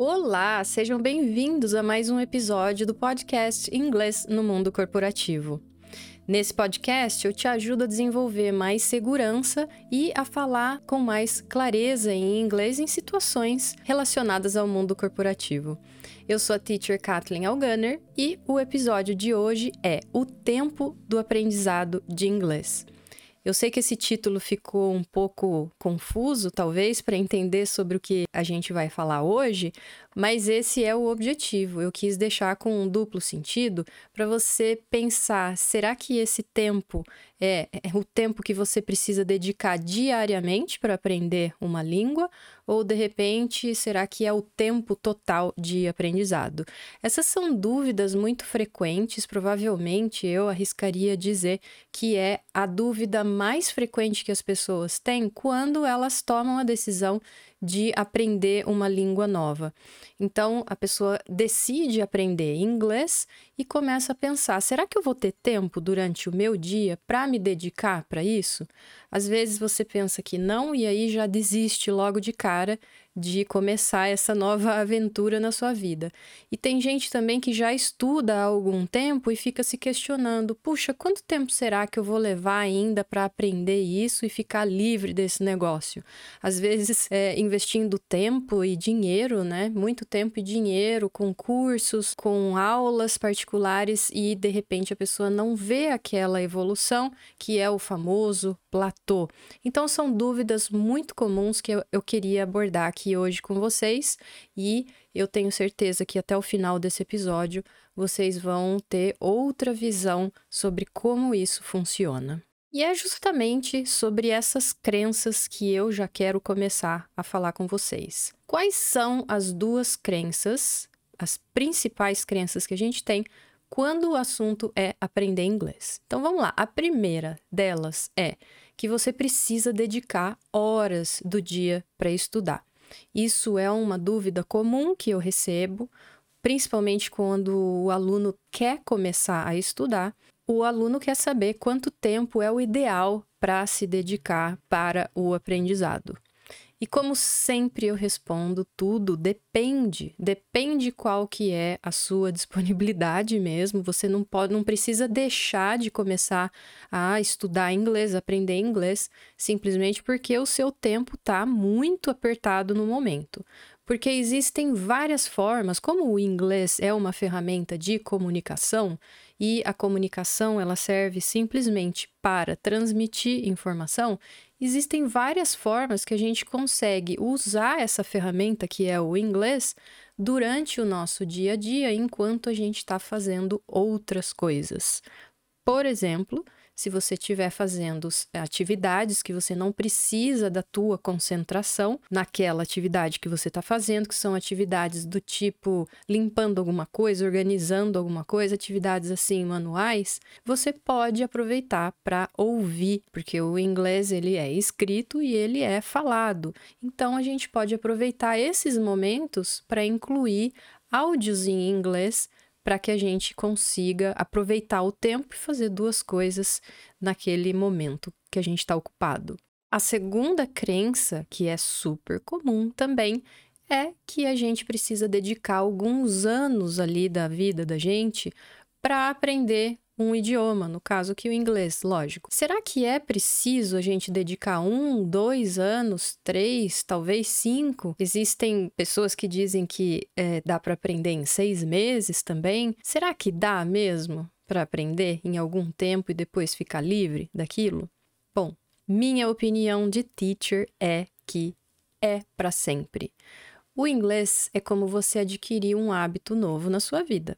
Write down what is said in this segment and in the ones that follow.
Olá, sejam bem-vindos a mais um episódio do podcast Inglês no Mundo Corporativo. Nesse podcast, eu te ajudo a desenvolver mais segurança e a falar com mais clareza em inglês em situações relacionadas ao mundo corporativo. Eu sou a teacher Kathleen Algunner e o episódio de hoje é O Tempo do Aprendizado de Inglês. Eu sei que esse título ficou um pouco confuso, talvez, para entender sobre o que a gente vai falar hoje, mas esse é o objetivo. Eu quis deixar com um duplo sentido para você pensar: será que esse tempo é, é o tempo que você precisa dedicar diariamente para aprender uma língua? Ou de repente, será que é o tempo total de aprendizado? Essas são dúvidas muito frequentes, provavelmente eu arriscaria dizer que é a dúvida mais frequente que as pessoas têm quando elas tomam a decisão de aprender uma língua nova. Então, a pessoa decide aprender inglês e começa a pensar: será que eu vou ter tempo durante o meu dia para me dedicar para isso? Às vezes você pensa que não e aí já desiste logo de cara de começar essa nova aventura na sua vida. E tem gente também que já estuda há algum tempo e fica se questionando: puxa, quanto tempo será que eu vou levar ainda para aprender isso e ficar livre desse negócio? Às vezes, é, investindo tempo e dinheiro, né? Muito tempo e dinheiro com cursos, com aulas particulares e de repente a pessoa não vê aquela evolução que é o famoso platô. Então, são dúvidas muito comuns que eu, eu queria abordar aqui aqui hoje com vocês e eu tenho certeza que até o final desse episódio vocês vão ter outra visão sobre como isso funciona. E é justamente sobre essas crenças que eu já quero começar a falar com vocês. Quais são as duas crenças, as principais crenças que a gente tem quando o assunto é aprender inglês? Então vamos lá. A primeira delas é que você precisa dedicar horas do dia para estudar. Isso é uma dúvida comum que eu recebo, principalmente quando o aluno quer começar a estudar. O aluno quer saber quanto tempo é o ideal para se dedicar para o aprendizado. E como sempre eu respondo, tudo depende, depende qual que é a sua disponibilidade mesmo. Você não pode, não precisa deixar de começar a estudar inglês, aprender inglês, simplesmente porque o seu tempo está muito apertado no momento porque existem várias formas, como o inglês é uma ferramenta de comunicação e a comunicação ela serve simplesmente para transmitir informação, existem várias formas que a gente consegue usar essa ferramenta que é o inglês durante o nosso dia a dia enquanto a gente está fazendo outras coisas. Por exemplo, se você estiver fazendo atividades que você não precisa da tua concentração naquela atividade que você está fazendo, que são atividades do tipo limpando alguma coisa, organizando alguma coisa, atividades assim manuais, você pode aproveitar para ouvir, porque o inglês ele é escrito e ele é falado. Então a gente pode aproveitar esses momentos para incluir áudios em inglês para que a gente consiga aproveitar o tempo e fazer duas coisas naquele momento que a gente está ocupado. A segunda crença, que é super comum também, é que a gente precisa dedicar alguns anos ali da vida da gente para aprender um idioma, no caso aqui o inglês, lógico. Será que é preciso a gente dedicar um, dois anos, três, talvez cinco? Existem pessoas que dizem que é, dá para aprender em seis meses também. Será que dá mesmo para aprender em algum tempo e depois ficar livre daquilo? Bom, minha opinião de teacher é que é para sempre. O inglês é como você adquirir um hábito novo na sua vida.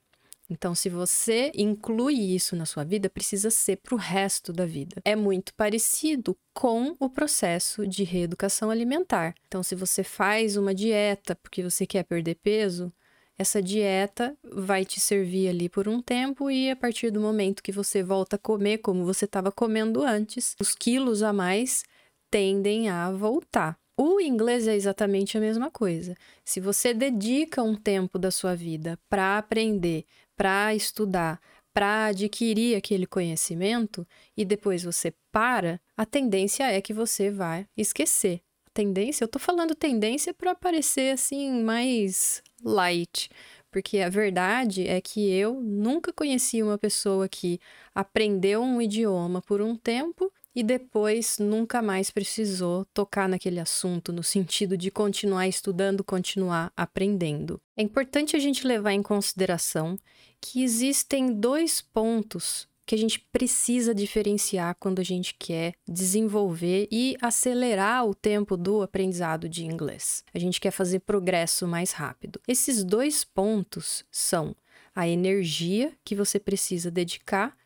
Então, se você inclui isso na sua vida, precisa ser para o resto da vida. É muito parecido com o processo de reeducação alimentar. Então, se você faz uma dieta porque você quer perder peso, essa dieta vai te servir ali por um tempo e a partir do momento que você volta a comer como você estava comendo antes, os quilos a mais tendem a voltar. O inglês é exatamente a mesma coisa. Se você dedica um tempo da sua vida para aprender, para estudar, para adquirir aquele conhecimento e depois você para, a tendência é que você vai esquecer. Tendência, eu tô falando tendência para parecer assim mais light, porque a verdade é que eu nunca conheci uma pessoa que aprendeu um idioma por um tempo e depois nunca mais precisou tocar naquele assunto no sentido de continuar estudando, continuar aprendendo. É importante a gente levar em consideração que existem dois pontos que a gente precisa diferenciar quando a gente quer desenvolver e acelerar o tempo do aprendizado de inglês. A gente quer fazer progresso mais rápido. Esses dois pontos são a energia que você precisa dedicar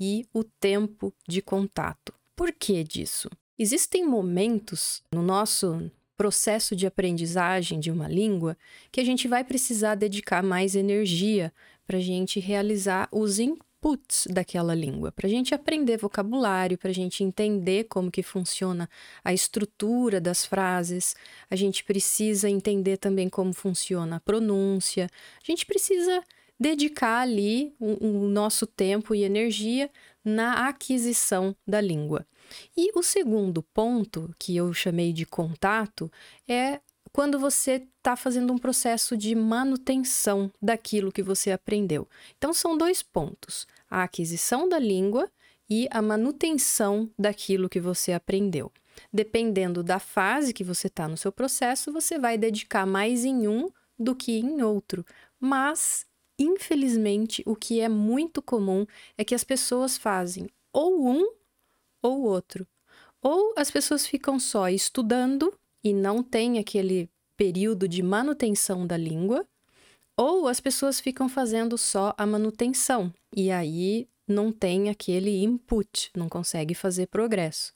e o tempo de contato. Por que disso? Existem momentos no nosso processo de aprendizagem de uma língua que a gente vai precisar dedicar mais energia para a gente realizar os inputs daquela língua, para a gente aprender vocabulário, para a gente entender como que funciona a estrutura das frases, a gente precisa entender também como funciona a pronúncia, a gente precisa dedicar ali o, o nosso tempo e energia na aquisição da língua. E o segundo ponto, que eu chamei de contato, é quando você está fazendo um processo de manutenção daquilo que você aprendeu. Então, são dois pontos: a aquisição da língua e a manutenção daquilo que você aprendeu. Dependendo da fase que você está no seu processo, você vai dedicar mais em um do que em outro. Mas, infelizmente, o que é muito comum é que as pessoas fazem ou um ou outro. Ou as pessoas ficam só estudando e não tem aquele período de manutenção da língua, ou as pessoas ficam fazendo só a manutenção e aí não tem aquele input, não consegue fazer progresso.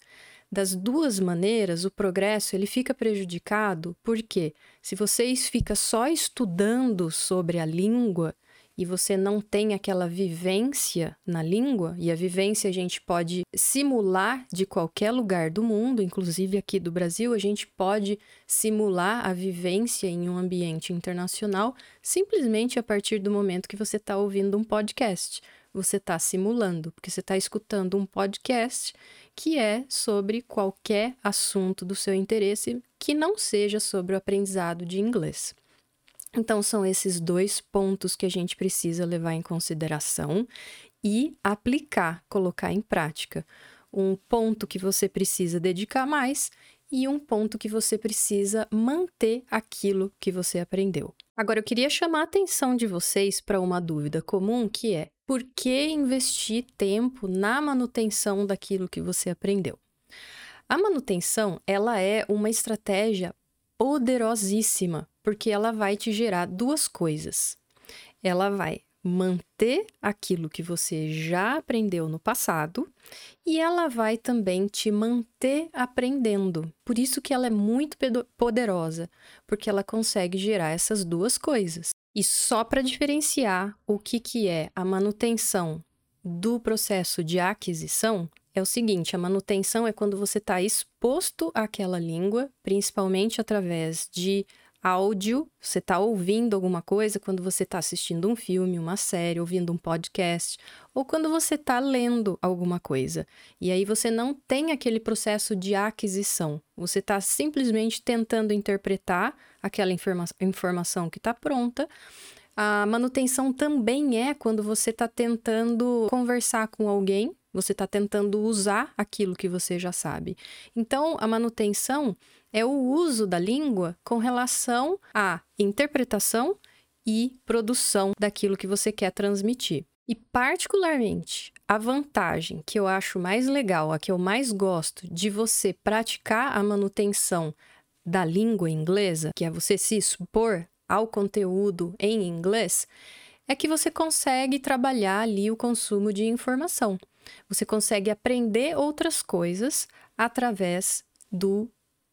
Das duas maneiras, o progresso ele fica prejudicado porque se vocês ficam só estudando sobre a língua, e você não tem aquela vivência na língua, e a vivência a gente pode simular de qualquer lugar do mundo, inclusive aqui do Brasil, a gente pode simular a vivência em um ambiente internacional simplesmente a partir do momento que você está ouvindo um podcast. Você está simulando, porque você está escutando um podcast que é sobre qualquer assunto do seu interesse que não seja sobre o aprendizado de inglês. Então, são esses dois pontos que a gente precisa levar em consideração e aplicar, colocar em prática. Um ponto que você precisa dedicar mais e um ponto que você precisa manter aquilo que você aprendeu. Agora, eu queria chamar a atenção de vocês para uma dúvida comum que é: por que investir tempo na manutenção daquilo que você aprendeu? A manutenção, ela é uma estratégia poderosíssima porque ela vai te gerar duas coisas. Ela vai manter aquilo que você já aprendeu no passado e ela vai também te manter aprendendo. Por isso que ela é muito poderosa, porque ela consegue gerar essas duas coisas. E só para diferenciar o que, que é a manutenção do processo de aquisição, é o seguinte: a manutenção é quando você está exposto àquela língua, principalmente através de áudio, você está ouvindo alguma coisa quando você está assistindo um filme, uma série, ouvindo um podcast, ou quando você está lendo alguma coisa. E aí você não tem aquele processo de aquisição. Você está simplesmente tentando interpretar aquela informa informação que está pronta. A manutenção também é quando você está tentando conversar com alguém, você está tentando usar aquilo que você já sabe. Então, a manutenção é o uso da língua com relação à interpretação e produção daquilo que você quer transmitir. E, particularmente, a vantagem que eu acho mais legal, a que eu mais gosto de você praticar a manutenção da língua inglesa, que é você se expor ao conteúdo em inglês, é que você consegue trabalhar ali o consumo de informação. Você consegue aprender outras coisas através do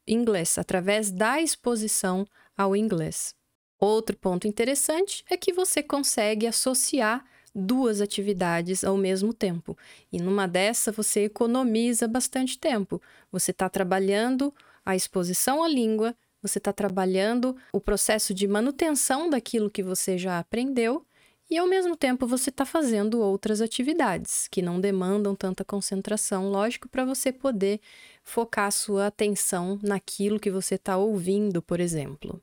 inglês, através da exposição ao inglês. Outro ponto interessante é que você consegue associar duas atividades ao mesmo tempo. E numa dessa você economiza bastante tempo. Você está trabalhando a exposição à língua, você está trabalhando o processo de manutenção daquilo que você já aprendeu e ao mesmo tempo você está fazendo outras atividades que não demandam tanta concentração, lógico, para você poder focar sua atenção naquilo que você está ouvindo, por exemplo.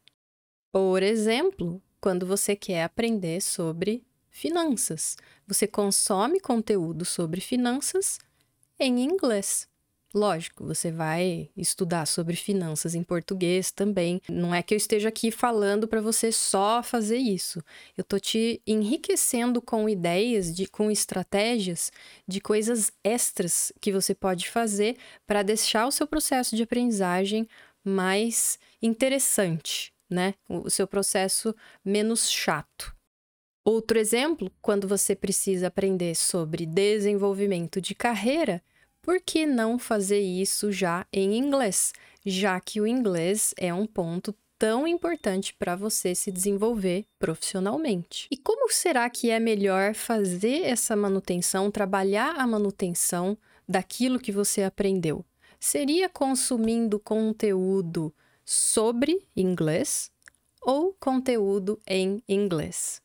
Por exemplo, quando você quer aprender sobre finanças, você consome conteúdo sobre finanças em inglês. Lógico, você vai estudar sobre finanças em português também. Não é que eu esteja aqui falando para você só fazer isso. Eu tô te enriquecendo com ideias, de, com estratégias de coisas extras que você pode fazer para deixar o seu processo de aprendizagem mais interessante, né? O seu processo menos chato. Outro exemplo, quando você precisa aprender sobre desenvolvimento de carreira, por que não fazer isso já em inglês? Já que o inglês é um ponto tão importante para você se desenvolver profissionalmente. E como será que é melhor fazer essa manutenção, trabalhar a manutenção daquilo que você aprendeu? Seria consumindo conteúdo sobre inglês ou conteúdo em inglês?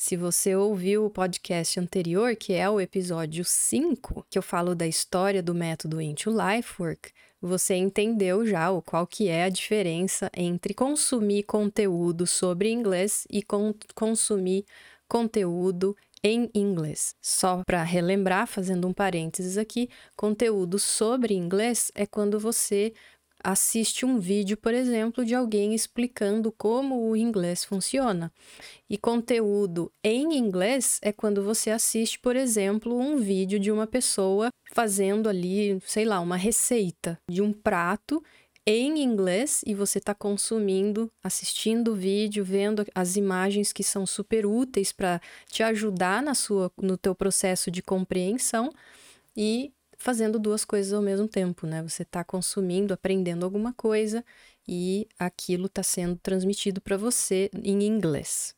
Se você ouviu o podcast anterior, que é o episódio 5, que eu falo da história do método Into Lifework, você entendeu já o qual que é a diferença entre consumir conteúdo sobre inglês e con consumir conteúdo em inglês. Só para relembrar, fazendo um parênteses aqui, conteúdo sobre inglês é quando você assiste um vídeo, por exemplo, de alguém explicando como o inglês funciona. E conteúdo em inglês é quando você assiste, por exemplo, um vídeo de uma pessoa fazendo ali, sei lá, uma receita de um prato em inglês e você está consumindo, assistindo o vídeo, vendo as imagens que são super úteis para te ajudar na sua, no teu processo de compreensão e fazendo duas coisas ao mesmo tempo, né? Você está consumindo, aprendendo alguma coisa e aquilo está sendo transmitido para você em inglês.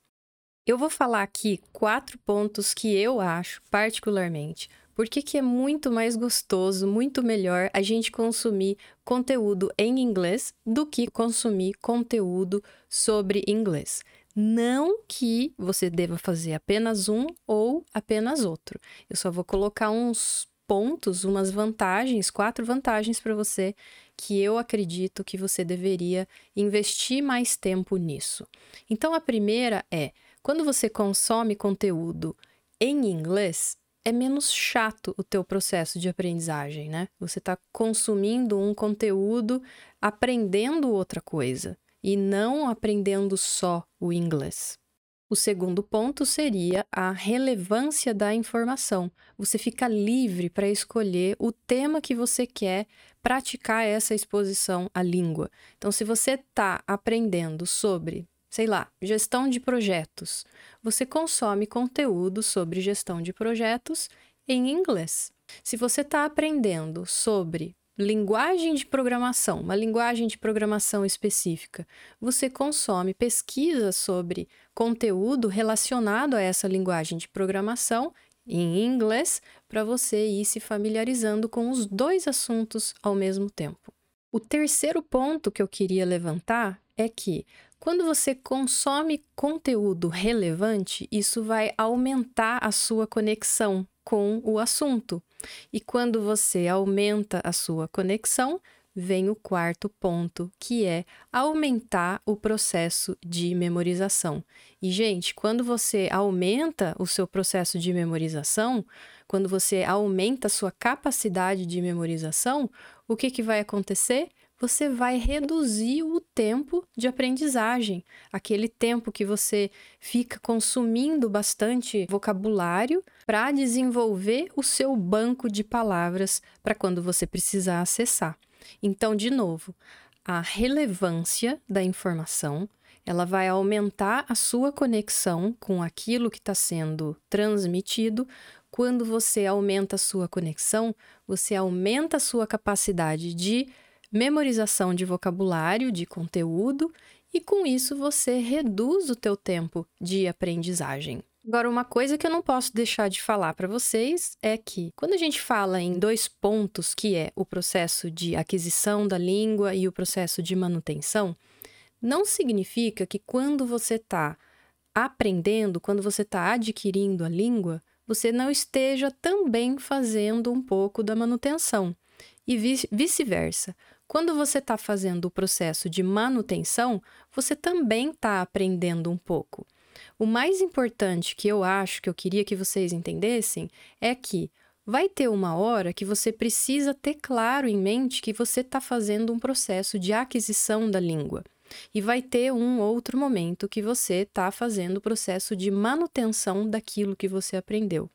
Eu vou falar aqui quatro pontos que eu acho, particularmente, porque que é muito mais gostoso, muito melhor a gente consumir conteúdo em inglês do que consumir conteúdo sobre inglês. Não que você deva fazer apenas um ou apenas outro. Eu só vou colocar uns pontos, umas vantagens, quatro vantagens para você que eu acredito que você deveria investir mais tempo nisso. Então a primeira é, quando você consome conteúdo em inglês, é menos chato o teu processo de aprendizagem, né? Você está consumindo um conteúdo, aprendendo outra coisa e não aprendendo só o inglês. O segundo ponto seria a relevância da informação. Você fica livre para escolher o tema que você quer praticar essa exposição à língua. Então, se você está aprendendo sobre, sei lá, gestão de projetos, você consome conteúdo sobre gestão de projetos em inglês. Se você está aprendendo sobre linguagem de programação, uma linguagem de programação específica, você consome pesquisa sobre conteúdo relacionado a essa linguagem de programação em inglês para você ir se familiarizando com os dois assuntos ao mesmo tempo. O terceiro ponto que eu queria levantar é que quando você consome conteúdo relevante, isso vai aumentar a sua conexão com o assunto. E quando você aumenta a sua conexão, vem o quarto ponto, que é aumentar o processo de memorização. E, gente, quando você aumenta o seu processo de memorização, quando você aumenta a sua capacidade de memorização, o que, que vai acontecer? Você vai reduzir o tempo de aprendizagem, aquele tempo que você fica consumindo bastante vocabulário para desenvolver o seu banco de palavras para quando você precisar acessar. Então, de novo, a relevância da informação ela vai aumentar a sua conexão com aquilo que está sendo transmitido. Quando você aumenta a sua conexão, você aumenta a sua capacidade de memorização de vocabulário, de conteúdo, e com isso você reduz o teu tempo de aprendizagem. Agora, uma coisa que eu não posso deixar de falar para vocês é que, quando a gente fala em dois pontos, que é o processo de aquisição da língua e o processo de manutenção, não significa que quando você está aprendendo, quando você está adquirindo a língua, você não esteja também fazendo um pouco da manutenção. E vice-versa. Quando você está fazendo o processo de manutenção, você também está aprendendo um pouco. O mais importante que eu acho que eu queria que vocês entendessem é que vai ter uma hora que você precisa ter claro em mente que você está fazendo um processo de aquisição da língua. E vai ter um outro momento que você está fazendo o processo de manutenção daquilo que você aprendeu.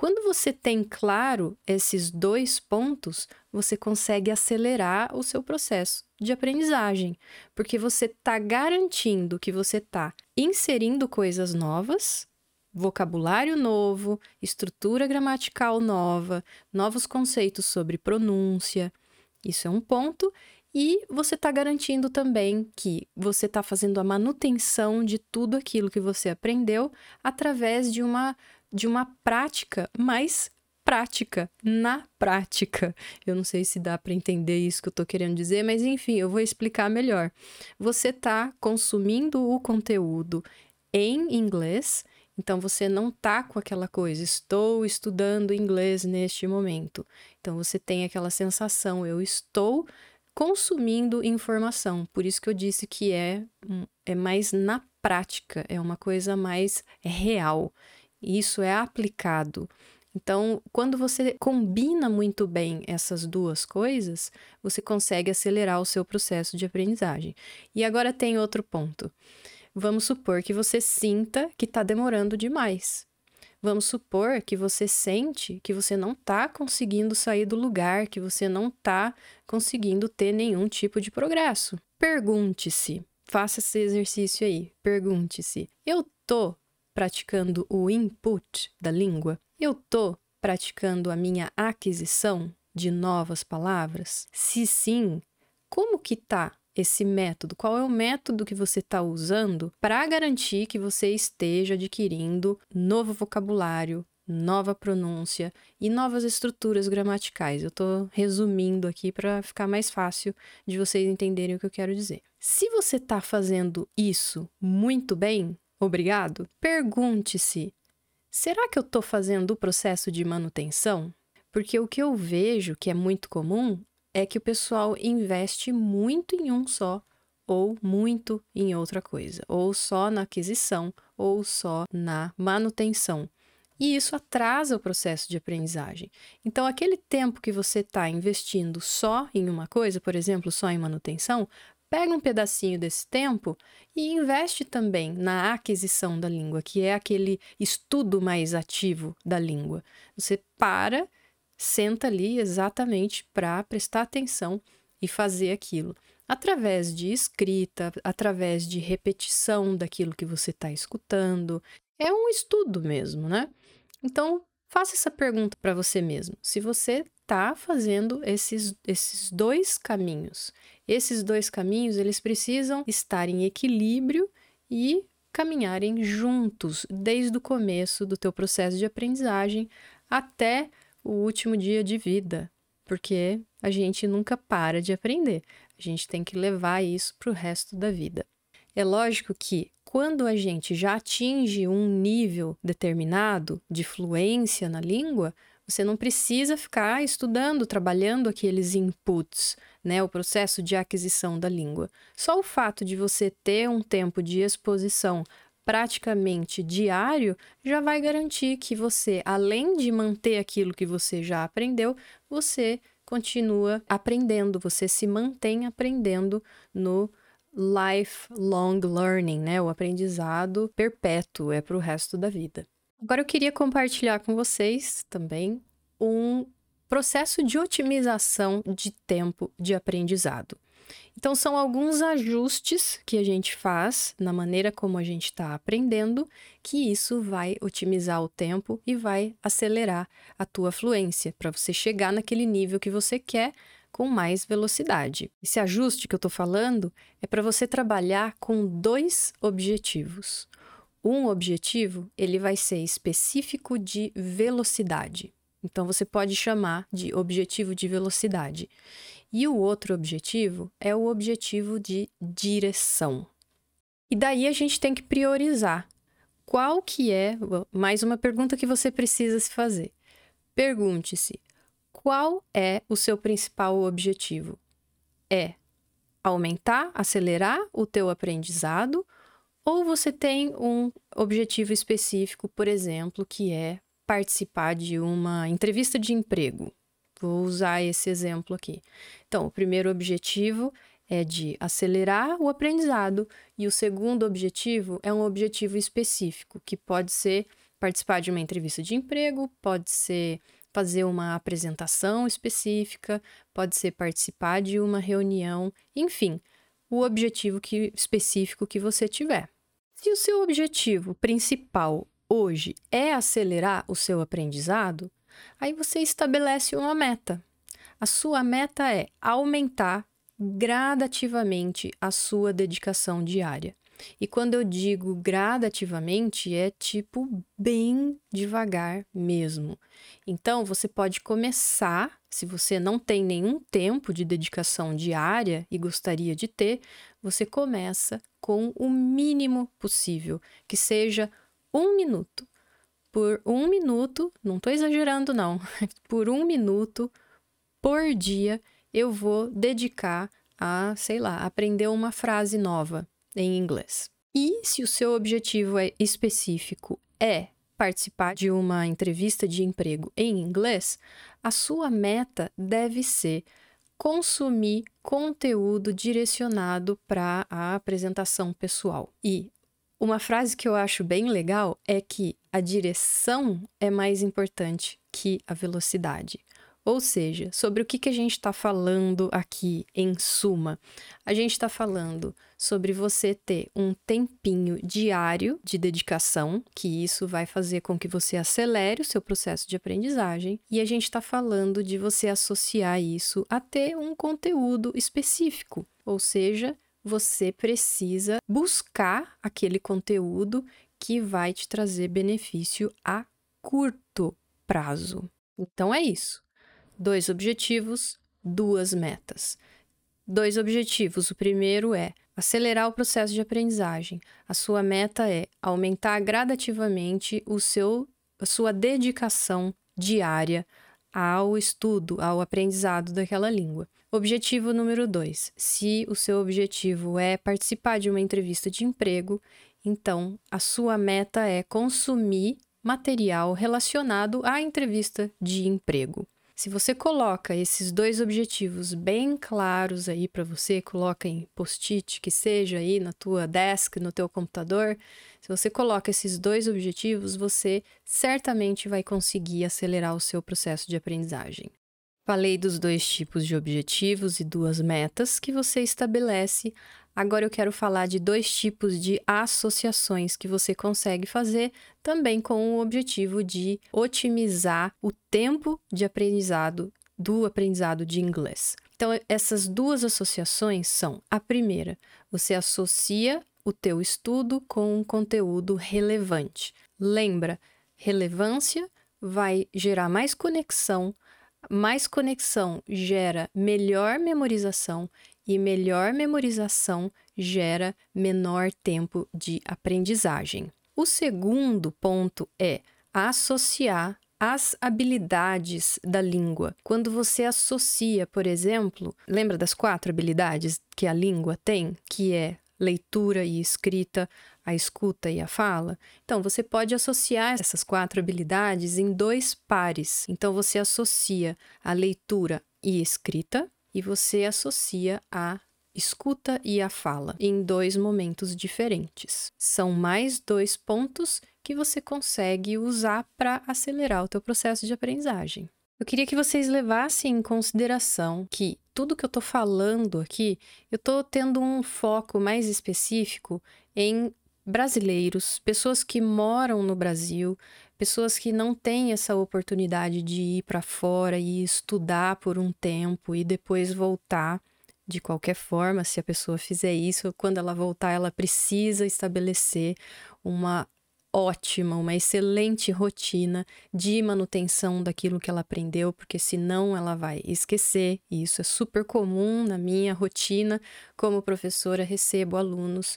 Quando você tem claro esses dois pontos, você consegue acelerar o seu processo de aprendizagem, porque você está garantindo que você está inserindo coisas novas, vocabulário novo, estrutura gramatical nova, novos conceitos sobre pronúncia. Isso é um ponto. E você está garantindo também que você está fazendo a manutenção de tudo aquilo que você aprendeu através de uma, de uma prática mais prática, na prática. Eu não sei se dá para entender isso que eu estou querendo dizer, mas enfim, eu vou explicar melhor. Você está consumindo o conteúdo em inglês, então você não está com aquela coisa, estou estudando inglês neste momento. Então você tem aquela sensação, eu estou consumindo informação. Por isso que eu disse que é, é mais na prática, é uma coisa mais real. Isso é aplicado. Então, quando você combina muito bem essas duas coisas, você consegue acelerar o seu processo de aprendizagem. E agora tem outro ponto. Vamos supor que você sinta que está demorando demais. Vamos supor que você sente que você não está conseguindo sair do lugar, que você não está conseguindo ter nenhum tipo de progresso. Pergunte-se, faça esse exercício aí. Pergunte-se: eu tô praticando o input da língua? Eu tô praticando a minha aquisição de novas palavras? Se sim, como que tá esse método? Qual é o método que você está usando para garantir que você esteja adquirindo novo vocabulário, nova pronúncia e novas estruturas gramaticais? Eu estou resumindo aqui para ficar mais fácil de vocês entenderem o que eu quero dizer. Se você está fazendo isso muito bem, obrigado, pergunte-se: será que eu estou fazendo o processo de manutenção? Porque o que eu vejo que é muito comum é que o pessoal investe muito em um só ou muito em outra coisa, ou só na aquisição, ou só na manutenção. E isso atrasa o processo de aprendizagem. Então, aquele tempo que você está investindo só em uma coisa, por exemplo, só em manutenção, pega um pedacinho desse tempo e investe também na aquisição da língua, que é aquele estudo mais ativo da língua. Você para senta ali exatamente para prestar atenção e fazer aquilo. Através de escrita, através de repetição daquilo que você está escutando. É um estudo mesmo, né? Então, faça essa pergunta para você mesmo. Se você está fazendo esses, esses dois caminhos. Esses dois caminhos, eles precisam estar em equilíbrio e caminharem juntos desde o começo do teu processo de aprendizagem até o último dia de vida, porque a gente nunca para de aprender. A gente tem que levar isso para o resto da vida. É lógico que quando a gente já atinge um nível determinado de fluência na língua, você não precisa ficar estudando, trabalhando aqueles inputs, né, o processo de aquisição da língua. Só o fato de você ter um tempo de exposição praticamente diário, já vai garantir que você, além de manter aquilo que você já aprendeu, você continua aprendendo, você se mantém aprendendo no lifelong learning, né? O aprendizado perpétuo é para o resto da vida. Agora eu queria compartilhar com vocês também um processo de otimização de tempo de aprendizado. Então, são alguns ajustes que a gente faz na maneira como a gente está aprendendo, que isso vai otimizar o tempo e vai acelerar a tua fluência para você chegar naquele nível que você quer com mais velocidade. Esse ajuste que eu estou falando é para você trabalhar com dois objetivos. Um objetivo ele vai ser específico de velocidade. Então você pode chamar de objetivo de velocidade. E o outro objetivo é o objetivo de direção. E daí a gente tem que priorizar. qual que é, mais uma pergunta que você precisa se fazer. Pergunte-se, qual é o seu principal objetivo? É aumentar, acelerar o teu aprendizado ou você tem um objetivo específico, por exemplo, que é participar de uma entrevista de emprego. Vou usar esse exemplo aqui. Então, o primeiro objetivo é de acelerar o aprendizado e o segundo objetivo é um objetivo específico, que pode ser participar de uma entrevista de emprego, pode ser fazer uma apresentação específica, pode ser participar de uma reunião, enfim, o objetivo que, específico que você tiver. Se o seu objetivo principal hoje é acelerar o seu aprendizado, aí você estabelece uma meta. A sua meta é aumentar gradativamente a sua dedicação diária. E quando eu digo gradativamente, é tipo bem devagar mesmo. Então, você pode começar, se você não tem nenhum tempo de dedicação diária e gostaria de ter, você começa com o mínimo possível, que seja um minuto. Por um minuto, não estou exagerando, não, por um minuto por dia eu vou dedicar a, sei lá, aprender uma frase nova em inglês. E se o seu objetivo é específico é participar de uma entrevista de emprego em inglês, a sua meta deve ser consumir conteúdo direcionado para a apresentação pessoal. E uma frase que eu acho bem legal é que a direção é mais importante que a velocidade. Ou seja, sobre o que, que a gente está falando aqui, em suma? A gente está falando sobre você ter um tempinho diário de dedicação, que isso vai fazer com que você acelere o seu processo de aprendizagem, e a gente está falando de você associar isso a ter um conteúdo específico, ou seja, você precisa buscar aquele conteúdo que vai te trazer benefício a curto prazo. Então é isso dois objetivos, duas metas. Dois objetivos. O primeiro é acelerar o processo de aprendizagem. A sua meta é aumentar gradativamente o seu, a sua dedicação diária ao estudo, ao aprendizado daquela língua. Objetivo número dois: se o seu objetivo é participar de uma entrevista de emprego, então a sua meta é consumir material relacionado à entrevista de emprego. Se você coloca esses dois objetivos bem claros aí para você, coloca em post-it que seja aí na tua desk, no teu computador, se você coloca esses dois objetivos, você certamente vai conseguir acelerar o seu processo de aprendizagem. Falei dos dois tipos de objetivos e duas metas que você estabelece Agora eu quero falar de dois tipos de associações que você consegue fazer também com o objetivo de otimizar o tempo de aprendizado do aprendizado de inglês. Então essas duas associações são: a primeira, você associa o teu estudo com um conteúdo relevante. Lembra, relevância vai gerar mais conexão, mais conexão gera melhor memorização e melhor memorização gera menor tempo de aprendizagem. O segundo ponto é associar as habilidades da língua. Quando você associa, por exemplo, lembra das quatro habilidades que a língua tem, que é leitura e escrita, a escuta e a fala? Então, você pode associar essas quatro habilidades em dois pares. Então, você associa a leitura e escrita e você associa a escuta e a fala em dois momentos diferentes. São mais dois pontos que você consegue usar para acelerar o teu processo de aprendizagem. Eu queria que vocês levassem em consideração que tudo que eu estou falando aqui, eu estou tendo um foco mais específico em brasileiros, pessoas que moram no Brasil, pessoas que não têm essa oportunidade de ir para fora e estudar por um tempo e depois voltar. De qualquer forma, se a pessoa fizer isso, quando ela voltar, ela precisa estabelecer uma ótima, uma excelente rotina de manutenção daquilo que ela aprendeu, porque senão ela vai esquecer, e isso é super comum na minha rotina como professora, recebo alunos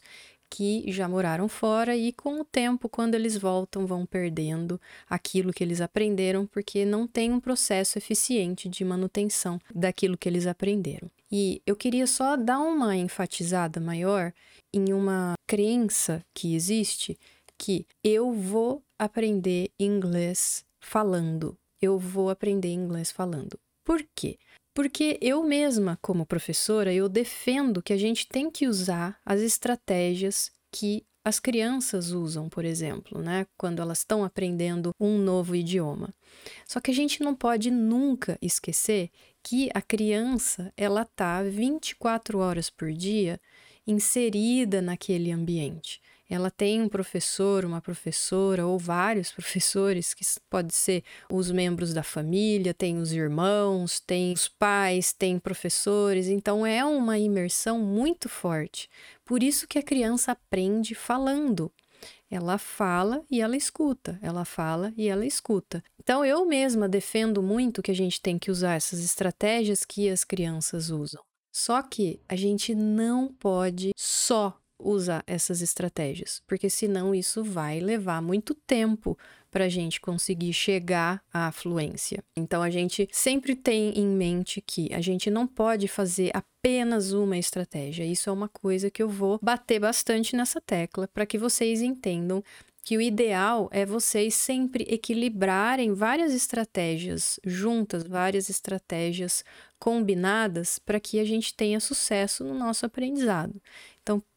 que já moraram fora e com o tempo, quando eles voltam, vão perdendo aquilo que eles aprenderam, porque não tem um processo eficiente de manutenção daquilo que eles aprenderam. E eu queria só dar uma enfatizada maior em uma crença que existe que eu vou aprender inglês falando. Eu vou aprender inglês falando. Por quê? Porque eu mesma, como professora, eu defendo que a gente tem que usar as estratégias que as crianças usam, por exemplo, né, quando elas estão aprendendo um novo idioma. Só que a gente não pode nunca esquecer que a criança, ela tá 24 horas por dia inserida naquele ambiente ela tem um professor, uma professora ou vários professores, que pode ser os membros da família, tem os irmãos, tem os pais, tem professores, então é uma imersão muito forte. Por isso que a criança aprende falando. Ela fala e ela escuta, ela fala e ela escuta. Então eu mesma defendo muito que a gente tem que usar essas estratégias que as crianças usam. Só que a gente não pode só usar essas estratégias, porque senão isso vai levar muito tempo para a gente conseguir chegar à fluência. Então a gente sempre tem em mente que a gente não pode fazer apenas uma estratégia. Isso é uma coisa que eu vou bater bastante nessa tecla para que vocês entendam que o ideal é vocês sempre equilibrarem várias estratégias juntas, várias estratégias combinadas para que a gente tenha sucesso no nosso aprendizado.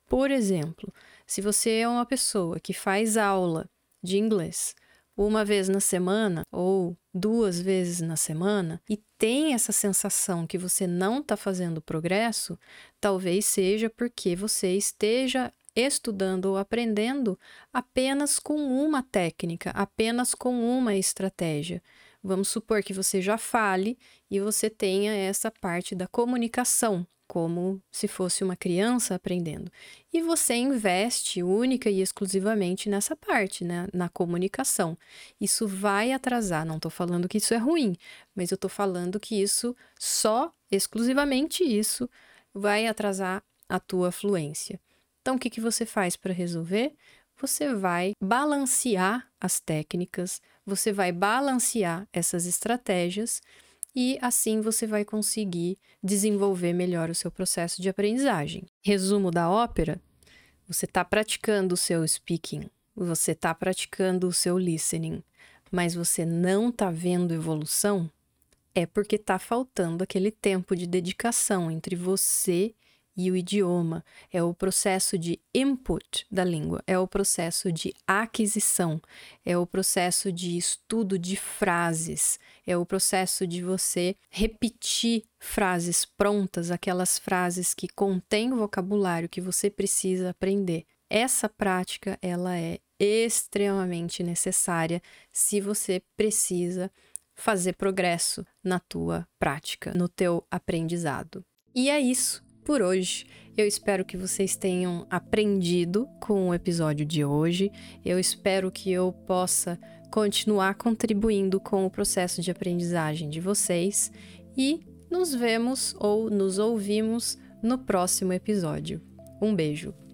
Por exemplo, se você é uma pessoa que faz aula de inglês uma vez na semana ou duas vezes na semana e tem essa sensação que você não está fazendo progresso, talvez seja porque você esteja estudando ou aprendendo apenas com uma técnica, apenas com uma estratégia. Vamos supor que você já fale e você tenha essa parte da comunicação como se fosse uma criança aprendendo. E você investe única e exclusivamente nessa parte, né? na comunicação. Isso vai atrasar, não estou falando que isso é ruim, mas eu estou falando que isso, só, exclusivamente isso, vai atrasar a tua fluência. Então, o que, que você faz para resolver? Você vai balancear as técnicas, você vai balancear essas estratégias e assim você vai conseguir desenvolver melhor o seu processo de aprendizagem. Resumo da ópera: você está praticando o seu speaking, você está praticando o seu listening, mas você não está vendo evolução, é porque está faltando aquele tempo de dedicação entre você e o idioma, é o processo de input da língua, é o processo de aquisição, é o processo de estudo de frases, é o processo de você repetir frases prontas, aquelas frases que contêm o vocabulário que você precisa aprender. Essa prática, ela é extremamente necessária se você precisa fazer progresso na tua prática, no teu aprendizado. E é isso por hoje. Eu espero que vocês tenham aprendido com o episódio de hoje. Eu espero que eu possa continuar contribuindo com o processo de aprendizagem de vocês e nos vemos ou nos ouvimos no próximo episódio. Um beijo!